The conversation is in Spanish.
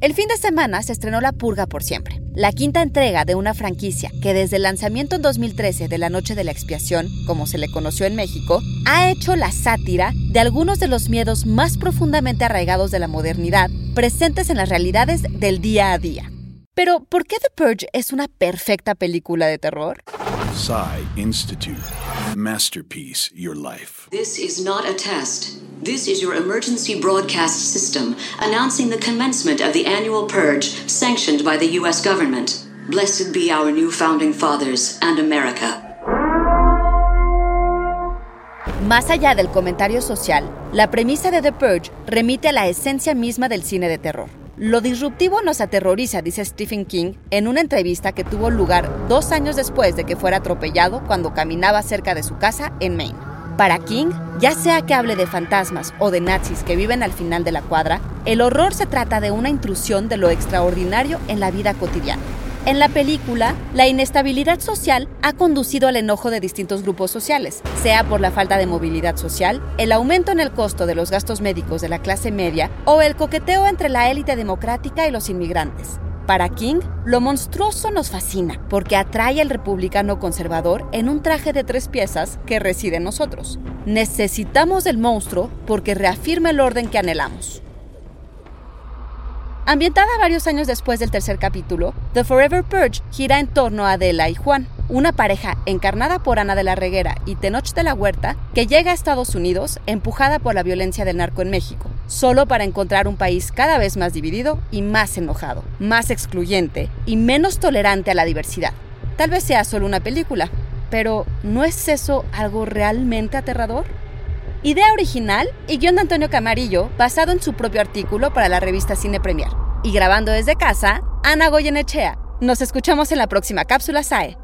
El fin de semana se estrenó La Purga por siempre, la quinta entrega de una franquicia que desde el lanzamiento en 2013 de La Noche de la Expiación, como se le conoció en México, ha hecho la sátira de algunos de los miedos más profundamente arraigados de la modernidad presentes en las realidades del día a día. Pero, ¿por qué The Purge es una perfecta película de terror? Psy Institute. Masterpiece Your Life. This is not a test. This is your emergency broadcast system announcing the commencement of the annual purge sanctioned by the U.S. government. Blessed be our new founding fathers and America. Más allá del comentario social, la premisa de The Purge remite a la esencia misma del cine de terror. Lo disruptivo nos aterroriza, dice Stephen King en una entrevista que tuvo lugar dos años después de que fuera atropellado cuando caminaba cerca de su casa en Maine. Para King, ya sea que hable de fantasmas o de nazis que viven al final de la cuadra, el horror se trata de una intrusión de lo extraordinario en la vida cotidiana. En la película, la inestabilidad social ha conducido al enojo de distintos grupos sociales, sea por la falta de movilidad social, el aumento en el costo de los gastos médicos de la clase media o el coqueteo entre la élite democrática y los inmigrantes. Para King, lo monstruoso nos fascina porque atrae al republicano conservador en un traje de tres piezas que reside en nosotros. Necesitamos el monstruo porque reafirma el orden que anhelamos. Ambientada varios años después del tercer capítulo, The Forever Purge gira en torno a Adela y Juan, una pareja encarnada por Ana de la Reguera y Tenoch de la Huerta que llega a Estados Unidos empujada por la violencia del narco en México, solo para encontrar un país cada vez más dividido y más enojado, más excluyente y menos tolerante a la diversidad. Tal vez sea solo una película, pero ¿no es eso algo realmente aterrador? Idea original y guion de Antonio Camarillo, basado en su propio artículo para la revista Cine Premier. Y grabando desde casa, Ana Goyenechea. Nos escuchamos en la próxima cápsula SAE.